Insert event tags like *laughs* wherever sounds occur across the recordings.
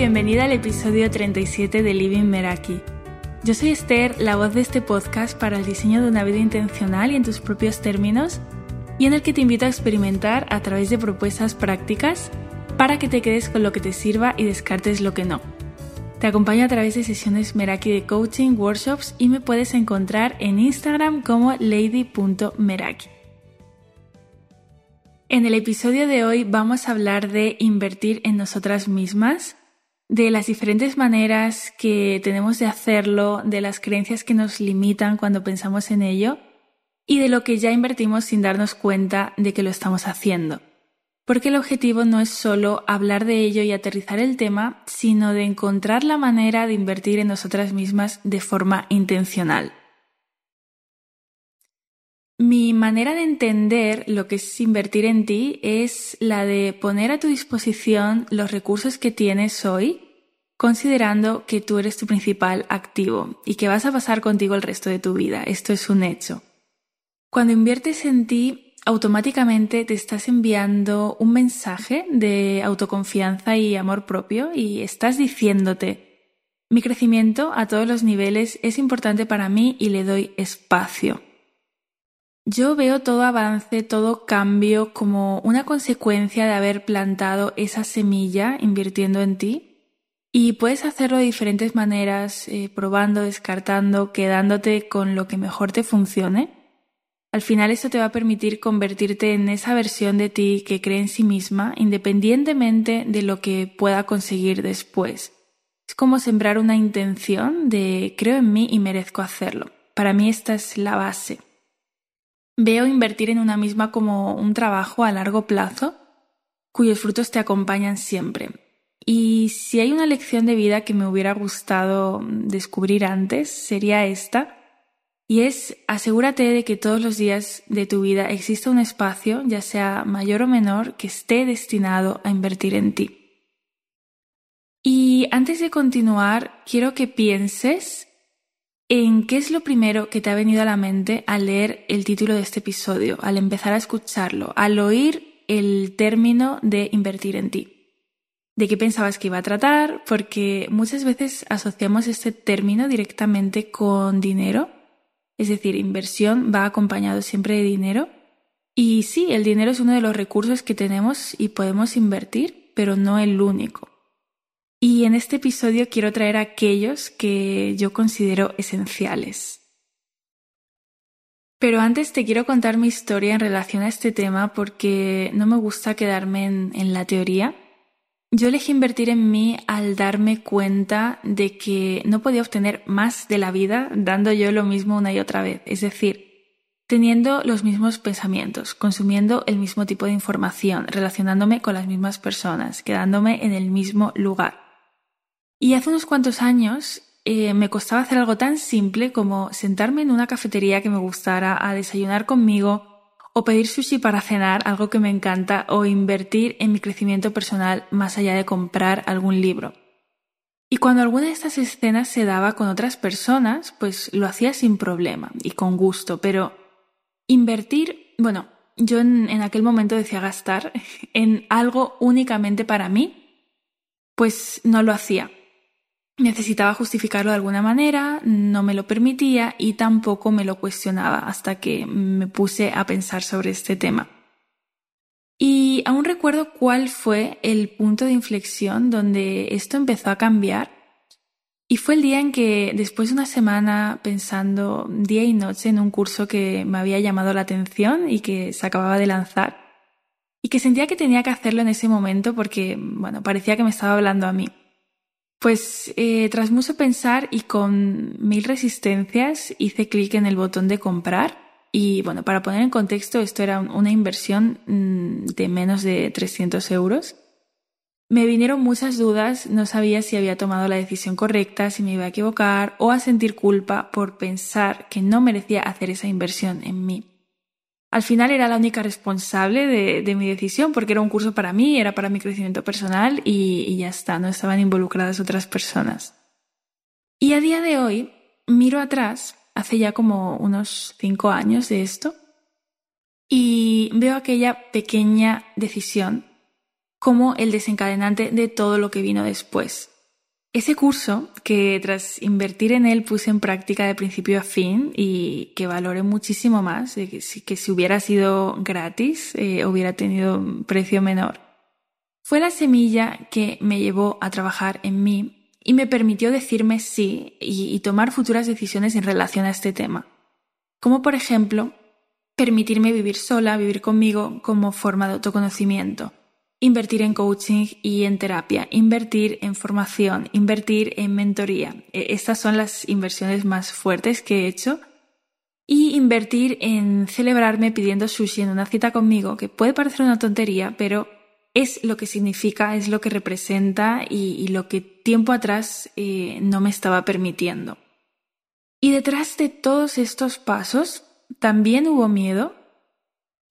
bienvenida al episodio 37 de Living Meraki. Yo soy Esther, la voz de este podcast para el diseño de una vida intencional y en tus propios términos, y en el que te invito a experimentar a través de propuestas prácticas para que te quedes con lo que te sirva y descartes lo que no. Te acompaño a través de sesiones Meraki de coaching, workshops y me puedes encontrar en Instagram como lady.meraki. En el episodio de hoy vamos a hablar de invertir en nosotras mismas, de las diferentes maneras que tenemos de hacerlo, de las creencias que nos limitan cuando pensamos en ello y de lo que ya invertimos sin darnos cuenta de que lo estamos haciendo. Porque el objetivo no es solo hablar de ello y aterrizar el tema, sino de encontrar la manera de invertir en nosotras mismas de forma intencional. Mi manera de entender lo que es invertir en ti es la de poner a tu disposición los recursos que tienes hoy, considerando que tú eres tu principal activo y que vas a pasar contigo el resto de tu vida. Esto es un hecho. Cuando inviertes en ti, automáticamente te estás enviando un mensaje de autoconfianza y amor propio y estás diciéndote, mi crecimiento a todos los niveles es importante para mí y le doy espacio. Yo veo todo avance, todo cambio como una consecuencia de haber plantado esa semilla invirtiendo en ti. Y puedes hacerlo de diferentes maneras, eh, probando, descartando, quedándote con lo que mejor te funcione. Al final esto te va a permitir convertirte en esa versión de ti que cree en sí misma, independientemente de lo que pueda conseguir después. Es como sembrar una intención de creo en mí y merezco hacerlo. Para mí esta es la base. Veo invertir en una misma como un trabajo a largo plazo cuyos frutos te acompañan siempre. Y si hay una lección de vida que me hubiera gustado descubrir antes, sería esta. Y es asegúrate de que todos los días de tu vida exista un espacio, ya sea mayor o menor, que esté destinado a invertir en ti. Y antes de continuar, quiero que pienses ¿En qué es lo primero que te ha venido a la mente al leer el título de este episodio, al empezar a escucharlo, al oír el término de invertir en ti? ¿De qué pensabas que iba a tratar? Porque muchas veces asociamos este término directamente con dinero, es decir, inversión va acompañado siempre de dinero. Y sí, el dinero es uno de los recursos que tenemos y podemos invertir, pero no el único. Y en este episodio quiero traer aquellos que yo considero esenciales. Pero antes te quiero contar mi historia en relación a este tema porque no me gusta quedarme en, la teoría. Yo elegí invertir en mí al darme cuenta de que no podía obtener más de la vida dando yo lo mismo una y otra vez. Es decir, teniendo los mismos pensamientos, consumiendo el mismo tipo de información, relacionándome con las mismas personas, quedándome en el mismo lugar. Y hace unos cuantos años eh, me costaba hacer algo tan simple como sentarme en una cafetería que me gustara a desayunar conmigo o pedir sushi para cenar, algo que me encanta, o invertir en mi crecimiento personal más allá de comprar algún libro. Y cuando alguna de estas escenas se daba con otras personas, pues lo hacía sin problema y con gusto, pero invertir, bueno, yo en aquel momento decía gastar *laughs* en algo únicamente para mí, pues no lo hacía. Necesitaba justificarlo de alguna manera, no me lo permitía y tampoco me lo cuestionaba hasta que me puse a pensar sobre este tema. Y aún recuerdo cuál fue el punto de inflexión donde esto empezó a cambiar. Y fue el día en que, después de una semana pensando día y noche en un curso que me había llamado la atención y que se acababa de lanzar, y que sentía que tenía que hacerlo en ese momento porque, bueno, parecía que me estaba hablando a mí. Pues eh, tras mucho pensar y con mil resistencias hice clic en el botón de comprar y bueno, para poner en contexto, esto era una inversión mm, de menos de 300 euros. Me vinieron muchas dudas, no sabía si había tomado la decisión correcta, si me iba a equivocar o a sentir culpa por pensar que no merecía hacer esa inversión en mí. Al final era la única responsable de, mi decisión porque era un curso para mí, era para mi crecimiento personal y, y ya está, no estaban involucradas otras personas. Y a día de hoy miro atrás, hace ya como unos cinco años de esto, y veo aquella pequeña decisión como el desencadenante de todo lo que vino después. Ese curso que tras invertir en él puse en práctica de principio a fin y que valoré muchísimo más, que si, que si hubiera sido gratis eh, hubiera tenido un precio menor, fue la semilla que me llevó a trabajar en mí y me permitió decirme sí y tomar futuras decisiones en relación a este tema. Como por ejemplo, permitirme vivir sola, vivir conmigo como forma de autoconocimiento invertir en coaching y en terapia, invertir en formación, invertir en mentoría. E, estas son las inversiones más fuertes que he hecho. Y invertir en celebrarme pidiendo sushi en una cita conmigo, que puede parecer una tontería, pero es lo que significa, es lo que representa y, lo que tiempo atrás eh, no me estaba permitiendo. Y detrás de todos estos pasos también hubo miedo,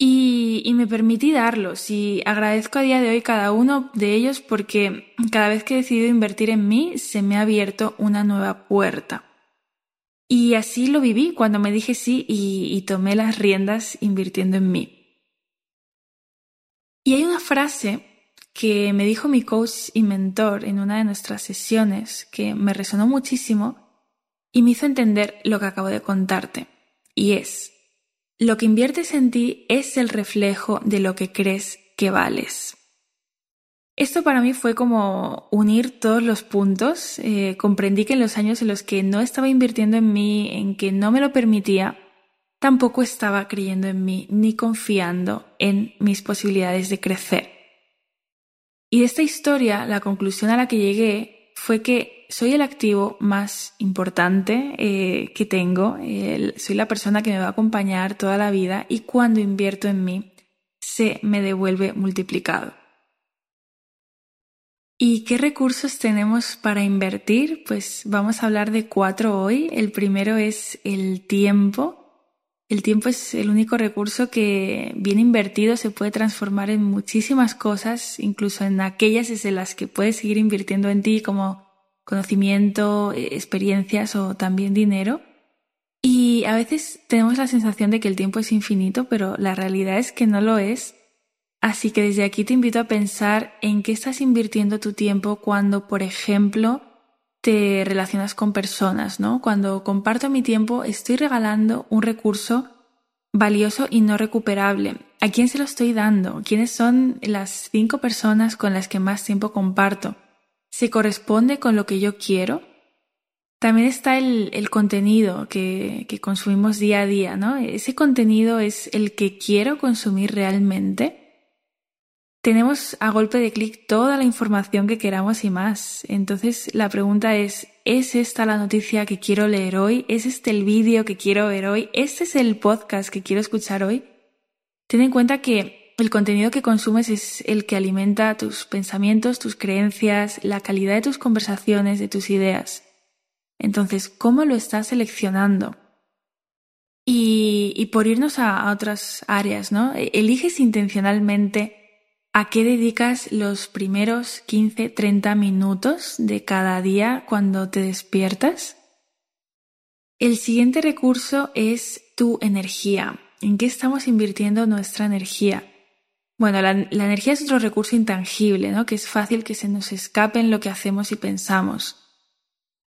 y, me permití darlos y agradezco a día de hoy cada uno de ellos porque cada vez que he decidido invertir en mí se me ha abierto una nueva puerta. Y así lo viví cuando me dije sí y, y tomé las riendas invirtiendo en mí. Y hay una frase que me dijo mi coach y mentor en una de nuestras sesiones que me resonó muchísimo y me hizo entender lo que acabo de contarte. Y es, lo que inviertes en ti es el reflejo de lo que crees que vales. Esto para mí fue como unir todos los puntos. Eh, comprendí que en los años en los que no estaba invirtiendo en mí, en que no me lo permitía, tampoco estaba creyendo en mí ni confiando en mis posibilidades de crecer. Y de esta historia, la conclusión a la que llegué fue que soy el activo más importante eh, que tengo, soy la persona que me va a acompañar toda la vida y cuando invierto en mí se me devuelve multiplicado. ¿Y qué recursos tenemos para invertir? Pues vamos a hablar de cuatro hoy. El primero es el tiempo. El tiempo es el único recurso que bien invertido se puede transformar en muchísimas cosas, incluso en aquellas en las que puedes seguir invirtiendo en ti, como conocimiento, eh, experiencias o también dinero. Y a veces tenemos la sensación de que el tiempo es infinito, pero la realidad es que no lo es. Así que desde aquí te invito a pensar en qué estás invirtiendo tu tiempo cuando, por ejemplo, te relacionas con personas, ¿no? Cuando comparto mi tiempo estoy regalando un recurso valioso y no recuperable. ¿A quién se lo estoy dando? ¿Quiénes son las cinco personas con las que más tiempo comparto? Se corresponde con lo que yo quiero. También está el, contenido que, que, consumimos día a día, ¿no? Ese contenido es el que quiero consumir realmente. Tenemos a golpe de clic toda la información que queramos y más. Entonces la pregunta es, ¿es esta la noticia que quiero leer hoy? ¿Es este el vídeo que quiero ver hoy? ¿Este es el podcast que quiero escuchar hoy? Ten en cuenta que el contenido que consumes es el que alimenta tus pensamientos, tus creencias, la calidad de tus conversaciones, de tus ideas. Entonces, ¿cómo lo estás seleccionando? Y, por irnos a, otras áreas, ¿no? E, eliges intencionalmente a qué dedicas los primeros 15, 30 minutos de cada día cuando te despiertas. El siguiente recurso es tu energía. ¿En qué estamos invirtiendo nuestra energía? Bueno, la, energía es otro recurso intangible, ¿no? Que es fácil que se nos escape en lo que hacemos y pensamos.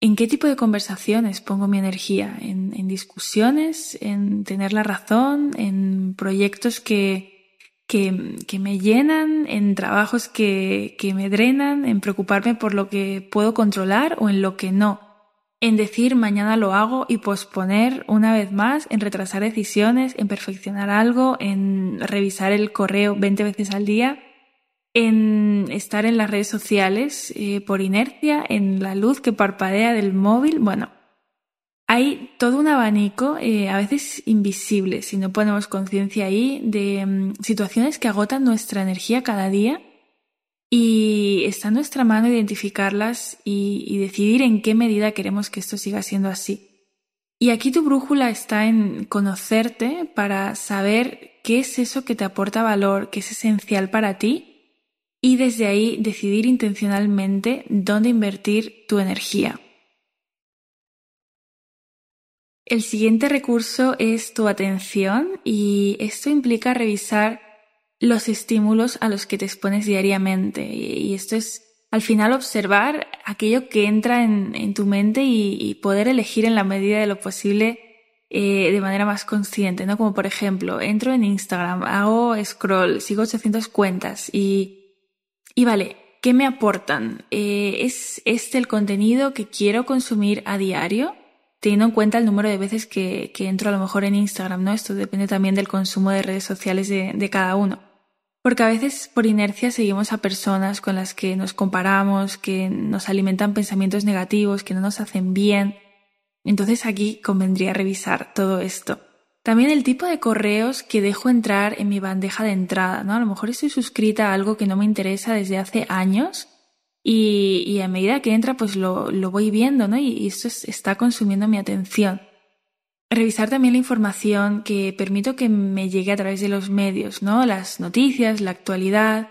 ¿En qué tipo de conversaciones pongo mi energía? ¿En, discusiones? ¿En tener la razón? ¿En proyectos que, que, que me llenan? ¿En trabajos que, que me drenan? ¿En preocuparme por lo que puedo controlar o en lo que no? En decir mañana lo hago y posponer una vez más, en retrasar decisiones, en perfeccionar algo, en revisar el correo 20 veces al día, en estar en las redes sociales eh, por inercia, en la luz que parpadea del móvil. Bueno, hay todo un abanico, eh, a veces invisible, si no ponemos conciencia ahí, de mm, situaciones que agotan nuestra energía cada día y está en nuestra mano identificarlas y, decidir en qué medida queremos que esto siga siendo así. Y aquí tu brújula está en conocerte para saber qué es eso que te aporta valor, qué es esencial para ti y desde ahí decidir intencionalmente dónde invertir tu energía. El siguiente recurso es tu atención y esto implica revisar los estímulos a los que te expones diariamente. Y esto es al final observar aquello que entra en, tu mente y, poder elegir en la medida de lo posible eh, de manera más consciente, ¿no? Como por ejemplo, entro en Instagram, hago scroll, sigo 800 cuentas y, y vale, ¿qué me aportan? Eh, ¿Es este el contenido que quiero consumir a diario? Teniendo en cuenta el número de veces que, entro a lo mejor en Instagram, ¿no? Esto depende también del consumo de redes sociales de cada uno. Porque a veces por inercia seguimos a personas con las que nos comparamos, que nos alimentan pensamientos negativos, que no nos hacen bien. Entonces aquí convendría revisar todo esto. También el tipo de correos que dejo entrar en mi bandeja de entrada, ¿no? A lo mejor estoy suscrita a algo que no me interesa desde hace años y, a medida que entra pues lo, voy viendo, ¿no? Y, esto está consumiendo mi atención. Revisar también la información que permito que me llegue a través de los medios, ¿no? Las noticias, la actualidad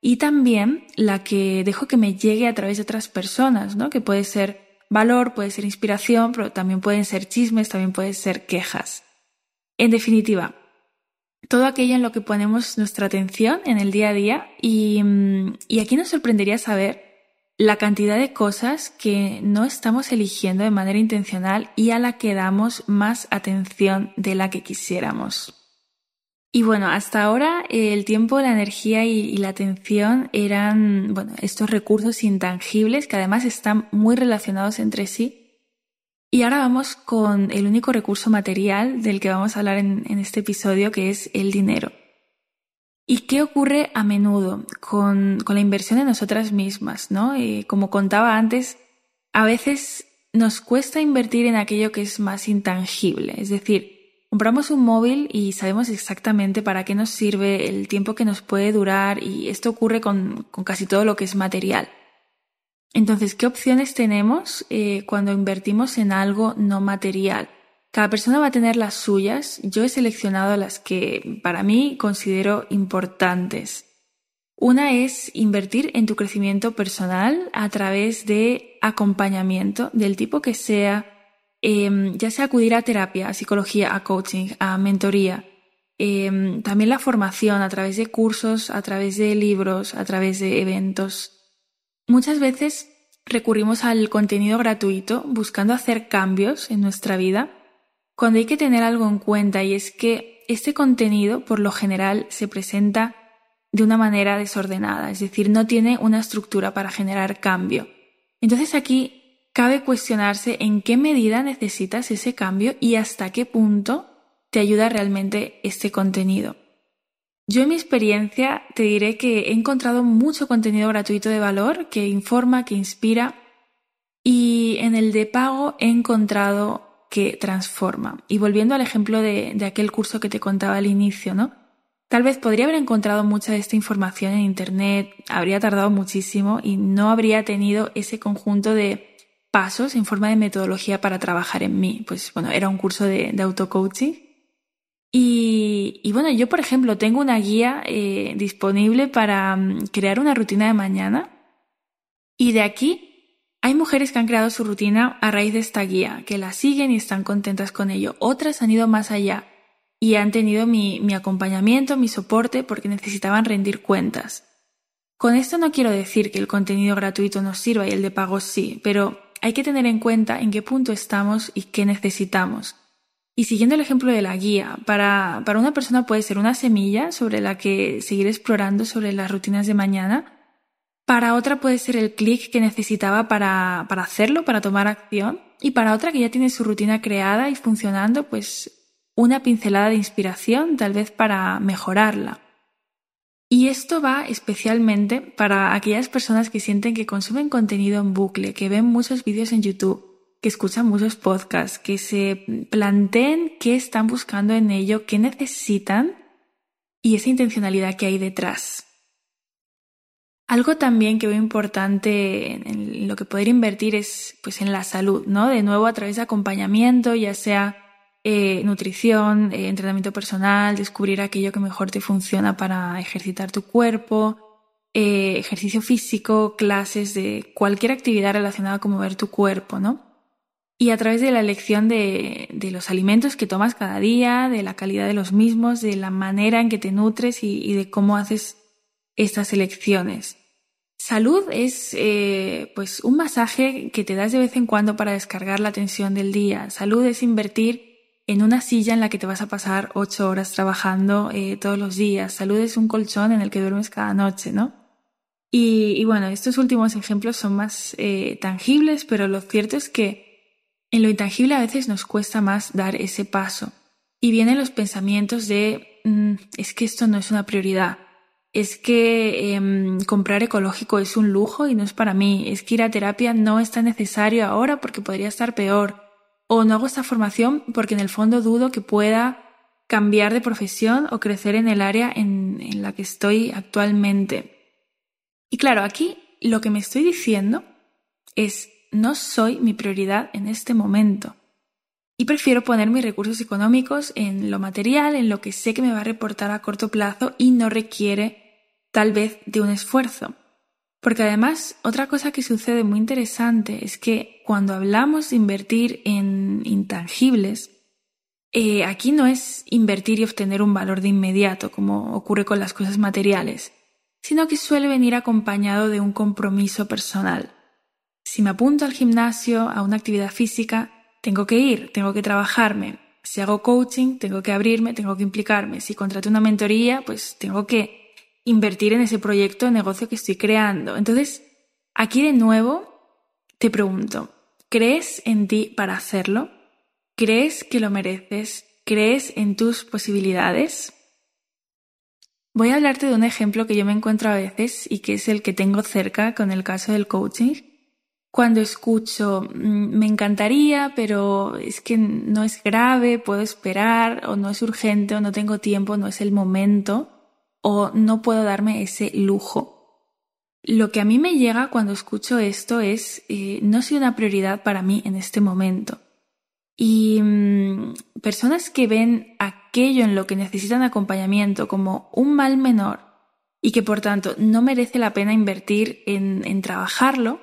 y también la que dejo que me llegue a través de otras personas, ¿no? Que puede ser valor, puede ser inspiración, pero también pueden ser chismes, también pueden ser quejas. En definitiva, todo aquello en lo que ponemos nuestra atención en el día a día y, mm, aquí nos sorprendería saber la cantidad de cosas que no estamos eligiendo de manera intencional y a la que damos más atención de la que quisiéramos. Y bueno, hasta ahora el tiempo, la energía y, la atención eran, bueno, estos recursos intangibles que además están muy relacionados entre sí. Y ahora vamos con el único recurso material del que vamos a hablar en este episodio, que es el dinero. ¿Y qué ocurre a menudo con, la inversión en nosotras mismas? ¿no? Eh, como contaba antes, a veces nos cuesta invertir en aquello que es más intangible. Es decir, compramos un móvil y sabemos exactamente para qué nos sirve, el tiempo que nos puede durar y esto ocurre con, casi todo lo que es material. Entonces, ¿qué opciones tenemos eh, cuando invertimos en algo no material? Cada persona va a tener las suyas. Yo he seleccionado las que para mí considero importantes. Una es invertir en tu crecimiento personal a través de acompañamiento del tipo que sea, em, ya sea acudir a terapia, a psicología, a coaching, a mentoría. Em, también la formación a través de cursos, a través de libros, a través de eventos. Muchas veces recurrimos al contenido gratuito buscando hacer cambios en nuestra vida cuando hay que tener algo en cuenta y es que este contenido por lo general se presenta de una manera desordenada, es decir, no tiene una estructura para generar cambio. Entonces aquí cabe cuestionarse en qué medida necesitas ese cambio y hasta qué punto te ayuda realmente este contenido. Yo en mi experiencia te diré que he encontrado mucho contenido gratuito de valor que informa, que inspira y en el de pago he encontrado que transforma. Y volviendo al ejemplo de, aquel curso que te contaba al inicio, ¿no? Tal vez podría haber encontrado mucha de esta información en Internet, habría tardado muchísimo y no habría tenido ese conjunto de pasos en forma de metodología para trabajar en mí. Pues bueno, era un curso de, auto-coaching. Y, y, bueno, yo por ejemplo tengo una guía eh, disponible para mm, crear una rutina de mañana y de aquí hay mujeres que han creado su rutina a raíz de esta guía, que la siguen y están contentas con ello. Otras han ido más allá y han tenido mi, acompañamiento, mi soporte, porque necesitaban rendir cuentas. Con esto no quiero decir que el contenido gratuito nos sirva y el de pago sí, pero hay que tener en cuenta en qué punto estamos y qué necesitamos. Y siguiendo el ejemplo de la guía, para, para una persona puede ser una semilla sobre la que seguir explorando sobre las rutinas de mañana, para otra puede ser el clic que necesitaba para, para hacerlo, para tomar acción. Y para otra que ya tiene su rutina creada y funcionando, pues una pincelada de inspiración tal vez para mejorarla. Y esto va especialmente para aquellas personas que sienten que consumen contenido en bucle, que ven muchos vídeos en YouTube, que escuchan muchos podcasts, que se planteen qué están buscando en ello, qué necesitan y esa intencionalidad que hay detrás. Algo también que veo importante en lo que poder invertir es pues en la salud, ¿no? De nuevo a través de acompañamiento, ya sea eh, nutrición, eh, entrenamiento personal, descubrir aquello que mejor te funciona para ejercitar tu cuerpo, eh, ejercicio físico, clases de cualquier actividad relacionada con mover tu cuerpo, ¿no? Y a través de la elección de, los alimentos que tomas cada día, de la calidad de los mismos, de la manera en que te nutres y de cómo haces estas elecciones. Salud es eh, pues un masaje que te das de vez en cuando para descargar la tensión del día. Salud es invertir en una silla en la que te vas a pasar ocho horas trabajando eh, todos los días. Salud es un colchón en el que duermes cada noche, ¿no? Y, bueno, estos últimos ejemplos son más eh, tangibles, pero lo cierto es que en lo intangible a veces nos cuesta más dar ese paso. Y vienen los pensamientos de mm, es que esto no es una prioridad es que em, comprar ecológico es un lujo y no es para mí, es que ir a terapia no es tan necesario ahora porque podría estar peor, o no hago esta formación porque en el fondo dudo que pueda cambiar de profesión o crecer en el área en, en la que estoy actualmente. Y claro, aquí lo que me estoy diciendo es no soy mi prioridad en este momento. Y prefiero poner mis recursos económicos en lo material, en lo que sé que me va a reportar a corto plazo y no requiere tal vez de un esfuerzo. Porque además, otra cosa que sucede muy interesante es que cuando hablamos de invertir en intangibles, eh, aquí no es invertir y obtener un valor de inmediato, como ocurre con las cosas materiales, sino que suele venir acompañado de un compromiso personal. Si me apunto al gimnasio, a una actividad física, tengo que ir, tengo que trabajarme. Si hago coaching, tengo que abrirme, tengo que implicarme. Si contrato una mentoría, pues tengo que invertir en ese proyecto de negocio que estoy creando. Entonces, aquí de nuevo te pregunto, ¿crees en ti para hacerlo? ¿Crees que lo mereces? ¿Crees en tus posibilidades? Voy a hablarte de un ejemplo que yo me encuentro a veces y que es el que tengo cerca con el caso del coaching. Cuando escucho, mm, me encantaría, pero es que no es grave, puedo esperar, o no es urgente, o no tengo tiempo, no es el momento o no puedo darme ese lujo. Lo que a mí me llega cuando escucho esto es, eh, no soy una prioridad para mí en este momento. Y mm, personas que ven aquello en lo que necesitan acompañamiento como un mal menor y que por tanto no merece la pena invertir en, en trabajarlo,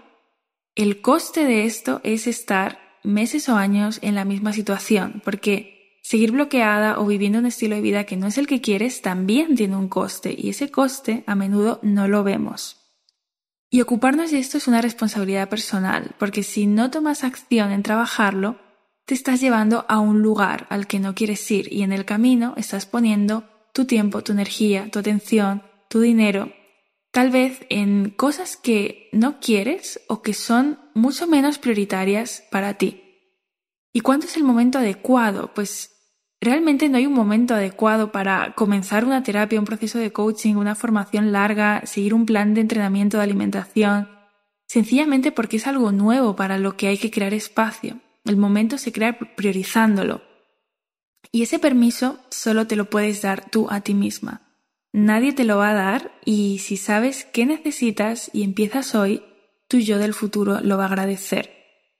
el coste de esto es estar meses o años en la misma situación, porque Seguir bloqueada o viviendo un estilo de vida que no es el que quieres también tiene un coste y ese coste a menudo no lo vemos. Y ocuparnos de esto es una responsabilidad personal, porque si no tomas acción en trabajarlo, te estás llevando a un lugar al que no quieres ir y en el camino estás poniendo tu tiempo, tu energía, tu atención, tu dinero, tal vez en cosas que no quieres o que son mucho menos prioritarias para ti. ¿Y cuándo es el momento adecuado? Pues Realmente no hay un momento adecuado para comenzar una terapia, un proceso de coaching, una formación larga, seguir un plan de entrenamiento de alimentación, sencillamente porque es algo nuevo para lo que hay que crear espacio. El momento se crea priorizándolo. Y ese permiso solo te lo puedes dar tú a ti misma. Nadie te lo va a dar y si sabes qué necesitas y empiezas hoy, tu yo del futuro lo va a agradecer.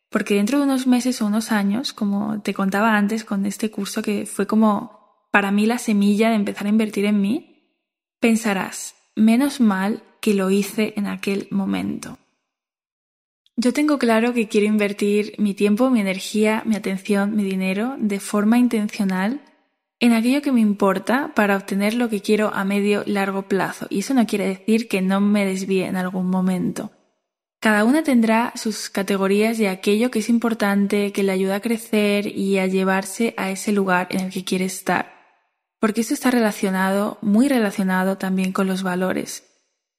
Porque dentro de unos meses o unos años, como te contaba antes con este curso que fue como para mí la semilla de empezar a invertir en mí, pensarás, menos mal que lo hice en aquel momento. Yo tengo claro que quiero invertir mi tiempo, mi energía, mi atención, mi dinero de forma intencional en aquello que me importa para obtener lo que quiero a medio largo plazo. Y eso no quiere decir que no me desvíe en algún momento. Cada una tendrá sus categorías de aquello que es importante, que le ayuda a crecer y a llevarse a ese lugar en el que quiere estar. Porque esto está relacionado, muy relacionado también con los valores.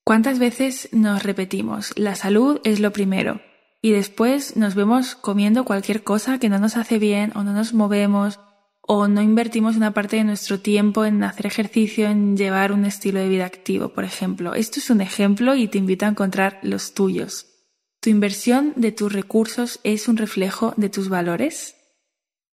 ¿Cuántas veces nos repetimos, la salud es lo primero, y después nos vemos comiendo cualquier cosa que no nos hace bien o no nos movemos o no invertimos una parte de nuestro tiempo en hacer ejercicio, en llevar un estilo de vida activo, por ejemplo. Esto es un ejemplo y te invito a encontrar los tuyos. ¿Tu inversión de tus recursos es un reflejo de tus valores?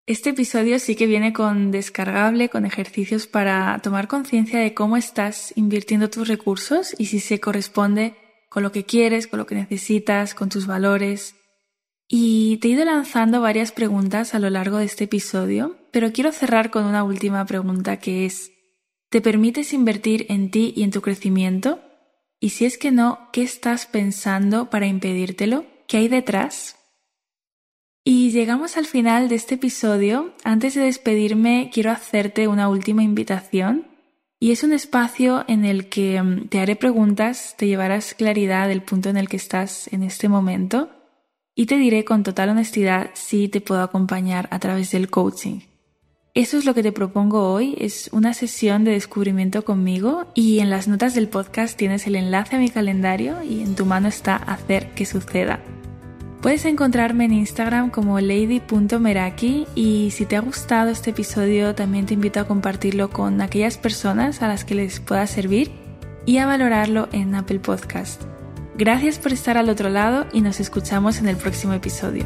Este episodio sí que viene con descargable, con ejercicios para tomar conciencia de cómo estás invirtiendo tus recursos y si se corresponde con lo que quieres, con lo que necesitas, con tus valores. Y te he ido lanzando varias preguntas a lo largo de este episodio, pero quiero cerrar con una última pregunta que es, ¿te permites invertir en ti y en tu crecimiento? Y si es que no, ¿qué estás pensando para impedírtelo? ¿Qué hay detrás? Y llegamos al final de este episodio. Antes de despedirme, quiero hacerte una última invitación. Y es un espacio en el que mm, te haré preguntas, te llevarás claridad del punto en el que estás en este momento y te diré con total honestidad si te puedo acompañar a través del coaching. Eso es lo que te propongo hoy, es una sesión de descubrimiento conmigo y en las notas del podcast tienes el enlace a mi calendario y en tu mano está hacer que suceda. Puedes encontrarme en Instagram como lady.meraki y si te ha gustado este episodio también te invito a compartirlo con aquellas personas a las que les pueda servir y a valorarlo en Apple Podcast. Gracias por estar al otro lado y nos escuchamos en el próximo episodio.